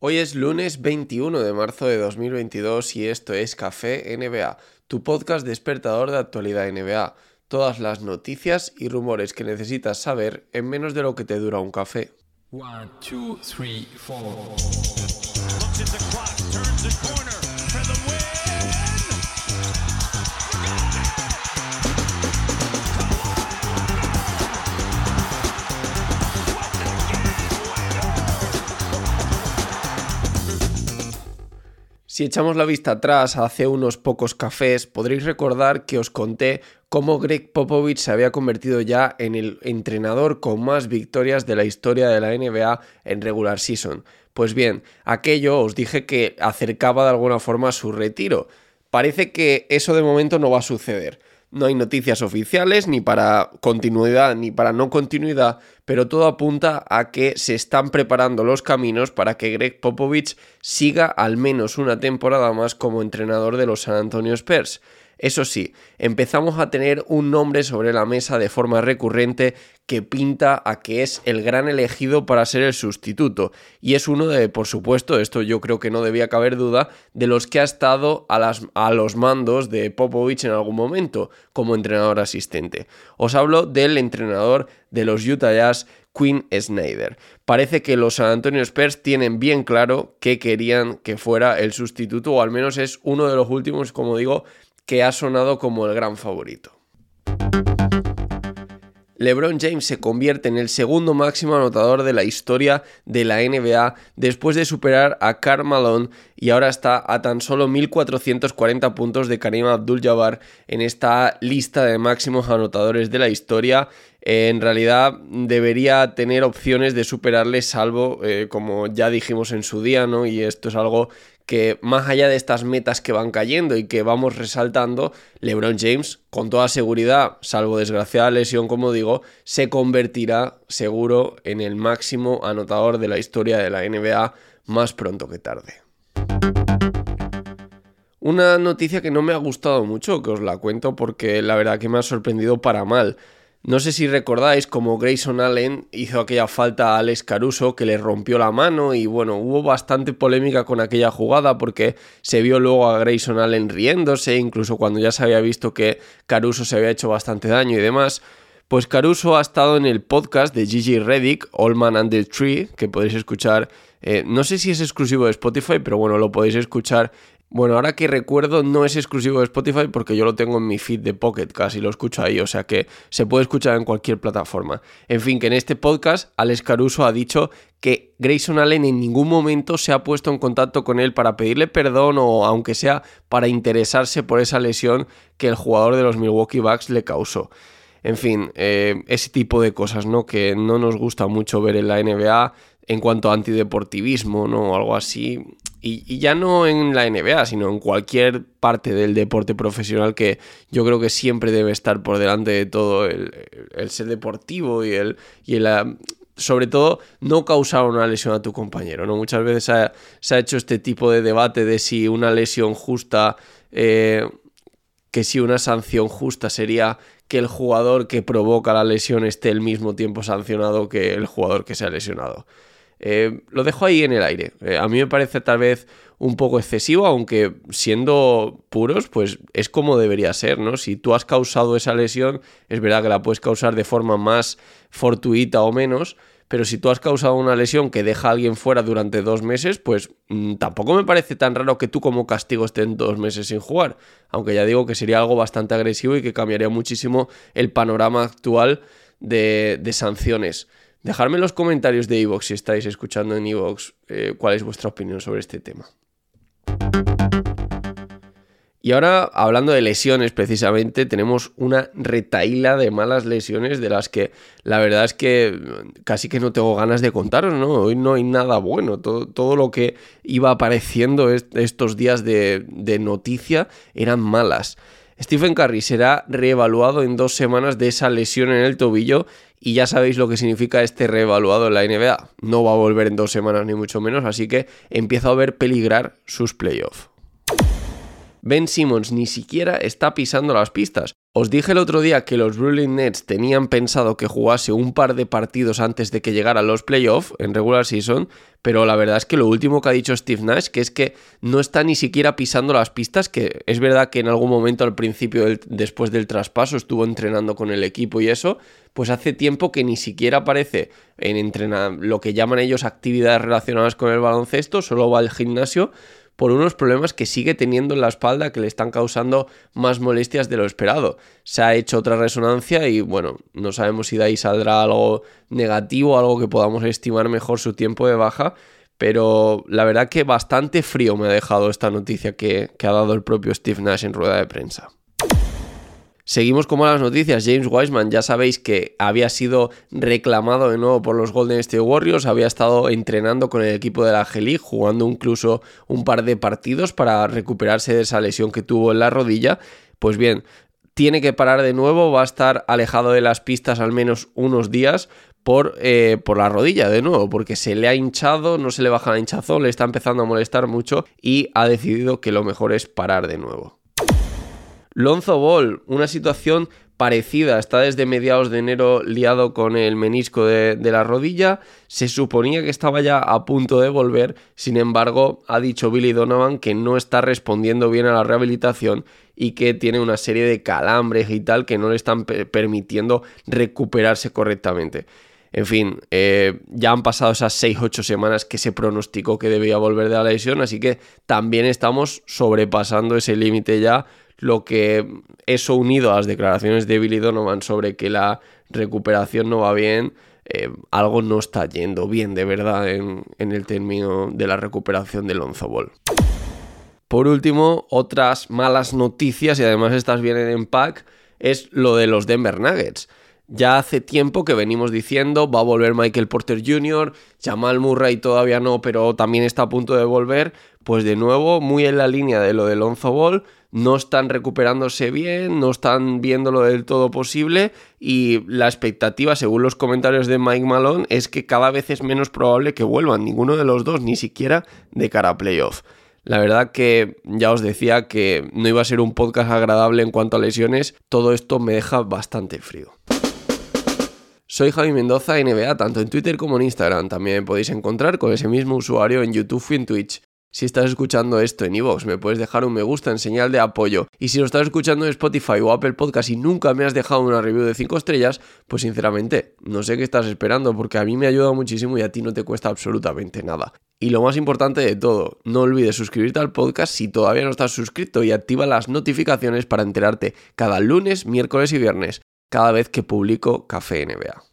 Hoy es lunes 21 de marzo de 2022 y esto es Café NBA, tu podcast despertador de actualidad NBA. Todas las noticias y rumores que necesitas saber en menos de lo que te dura un café. One, two, three, Si echamos la vista atrás hace unos pocos cafés, podréis recordar que os conté cómo Greg Popovich se había convertido ya en el entrenador con más victorias de la historia de la NBA en regular season. Pues bien, aquello os dije que acercaba de alguna forma su retiro. Parece que eso de momento no va a suceder. No hay noticias oficiales ni para continuidad ni para no continuidad, pero todo apunta a que se están preparando los caminos para que Greg Popovich siga al menos una temporada más como entrenador de los San Antonio Spurs. Eso sí, empezamos a tener un nombre sobre la mesa de forma recurrente que pinta a que es el gran elegido para ser el sustituto. Y es uno de, por supuesto, esto yo creo que no debía caber duda, de los que ha estado a, los mandos de Popovich en algún momento como entrenador asistente. Os hablo del entrenador de los Utah Jazz, Quinn Snyder. Parece que los San Antonio Spurs tienen bien claro que querían que fuera el sustituto, o al menos es uno de los últimos, como digo, que ha sonado como el gran favorito. LeBron James se convierte en el segundo máximo anotador de la historia de la NBA después de superar a Karl Malone y ahora está a tan solo 1.440 puntos de Karim Abdul-Jabbar en esta lista de máximos anotadores de la historia. en realidad debería tener opciones de superarle salvo, eh, como ya dijimos en su día, ¿no? Y esto es algo que más allá de estas metas que van cayendo y que vamos resaltando, LeBron James, con toda seguridad, salvo desgraciada lesión, como digo, se convertirá seguro en el máximo anotador de la historia de la NBA más pronto que tarde. Una noticia que no me ha gustado mucho, que os la cuento porque la verdad que me ha sorprendido para mal. No sé si recordáis como Grayson Allen hizo aquella falta a Alex Caruso que le rompió la mano y bueno, hubo bastante polémica con aquella jugada porque se vio luego a Grayson Allen riéndose, incluso cuando ya se había visto que Caruso se había hecho bastante daño y demás. Pues Caruso ha estado en el podcast de Gigi Reddick, All Man Under Tree, que podéis escuchar, eh, no sé si es exclusivo de Spotify, pero bueno, lo podéis escuchar bueno, ahora que recuerdo, no es exclusivo de Spotify porque yo lo tengo en mi feed de Pocket casi lo escucho ahí, o sea que se puede escuchar en cualquier plataforma. En fin, que en este podcast, Alex Caruso ha dicho que Grayson Allen en ningún momento se ha puesto en contacto con él para pedirle perdón o, aunque sea, para interesarse por esa lesión que el jugador de los Milwaukee Bucks le causó. En fin, eh, ese tipo de cosas, ¿no? Que no nos gusta mucho ver en la NBA en cuanto a antideportivismo, ¿no? O algo así y, ya no en la NBA, sino en cualquier parte del deporte profesional que yo creo que siempre debe estar por delante de todo el, ser deportivo y el, y el sobre todo no causar una lesión a tu compañero. ¿no? Muchas veces se ha, hecho este tipo de debate de si una lesión justa, eh, que si una sanción justa sería que el jugador que provoca la lesión esté el mismo tiempo sancionado que el jugador que se ha lesionado. Eh, lo dejo ahí en el aire. Eh, a mí me parece tal vez un poco excesivo, aunque siendo puros, pues es como debería ser, ¿no? Si tú has causado esa lesión, es verdad que la puedes causar de forma más fortuita o menos, pero si tú has causado una lesión que deja a alguien fuera durante dos meses, pues mm, tampoco me parece tan raro que tú como castigo estén dos meses sin jugar, aunque ya digo que sería algo bastante agresivo y que cambiaría muchísimo el panorama actual de, de sanciones. Dejadme en los comentarios de Evox si estáis escuchando en Evox eh, cuál es vuestra opinión sobre este tema. Y ahora, hablando de lesiones precisamente, tenemos una retaíla de malas lesiones de las que la verdad es que casi que no tengo ganas de contaros, ¿no? Hoy no hay nada bueno. Todo, todo lo que iba apareciendo estos días de, de noticia eran malas. Stephen Curry será reevaluado en dos semanas de esa lesión en el tobillo y ya sabéis lo que significa este reevaluado en la NBA. No va a volver en dos semanas ni mucho menos, así que empieza a ver peligrar sus playoffs. Ben Simmons ni siquiera está pisando las pistas. Os dije el otro día que los Brooklyn Nets tenían pensado que jugase un par de partidos antes de que llegaran los playoffs en regular season, pero la verdad es que lo último que ha dicho Steve Nash, que es que no está ni siquiera pisando las pistas, que es verdad que en algún momento al principio, después del traspaso, estuvo entrenando con el equipo y eso, pues hace tiempo que ni siquiera aparece en entrenar lo que llaman ellos actividades relacionadas con el baloncesto, solo va al gimnasio por unos problemas que sigue teniendo en la espalda que le están causando más molestias de lo esperado. Se ha hecho otra resonancia y bueno, no sabemos si de ahí saldrá algo negativo, algo que podamos estimar mejor su tiempo de baja, pero la verdad que bastante frío me ha dejado esta noticia que, que ha dado el propio Steve Nash en rueda de prensa. Seguimos con las noticias. James Wiseman, ya sabéis que había sido reclamado de nuevo por los Golden State Warriors, había estado entrenando con el equipo de la G-League, jugando incluso un par de partidos para recuperarse de esa lesión que tuvo en la rodilla. Pues bien, tiene que parar de nuevo, va a estar alejado de las pistas al menos unos días por, eh, por la rodilla de nuevo, porque se le ha hinchado, no se le baja la hinchazón, le está empezando a molestar mucho y ha decidido que lo mejor es parar de nuevo. Lonzo Ball, una situación parecida, está desde mediados de enero liado con el menisco de, la rodilla, se suponía que estaba ya a punto de volver, sin embargo ha dicho Billy Donovan que no está respondiendo bien a la rehabilitación y que tiene una serie de calambres y tal que no le están permitiendo recuperarse correctamente. En fin, eh, ya han pasado esas 6-8 semanas que se pronosticó que debía volver de la lesión, así que también estamos sobrepasando ese límite ya lo que eso unido a las declaraciones de Billy Donovan sobre que la recuperación no va bien, eh, algo no está yendo bien de verdad en, el término de la recuperación del Lonzo Ball. Por último, otras malas noticias, y además estas vienen en pack, es lo de los Denver Nuggets. Ya hace tiempo que venimos diciendo, va a volver Michael Porter Jr., Jamal Murray todavía no, pero también está a punto de volver. Pues de nuevo, muy en la línea de lo de Lonzo Ball, no están recuperándose bien, no están viéndolo del todo posible y la expectativa, según los comentarios de Mike Malone, es que cada vez es menos probable que vuelvan, ninguno de los dos, ni siquiera de cara a playoff. La verdad que ya os decía que no iba a ser un podcast agradable en cuanto a lesiones, todo esto me deja bastante frío. Soy Javi Mendoza NBA, tanto en Twitter como en Instagram. También me podéis encontrar con ese mismo usuario en YouTube y en Twitch. Si estás escuchando esto en iVoox, me puedes dejar un me gusta en señal de apoyo. Y si lo estás escuchando en Spotify o Apple Podcast y nunca me has dejado una review de 5 estrellas, pues sinceramente, no sé qué estás esperando porque a mí me ayuda muchísimo y a ti no te cuesta absolutamente nada. Y lo más importante de todo, no olvides suscribirte al podcast si todavía no estás suscrito y activa las notificaciones para enterarte cada lunes, miércoles y viernes, cada vez que publico Café NBA.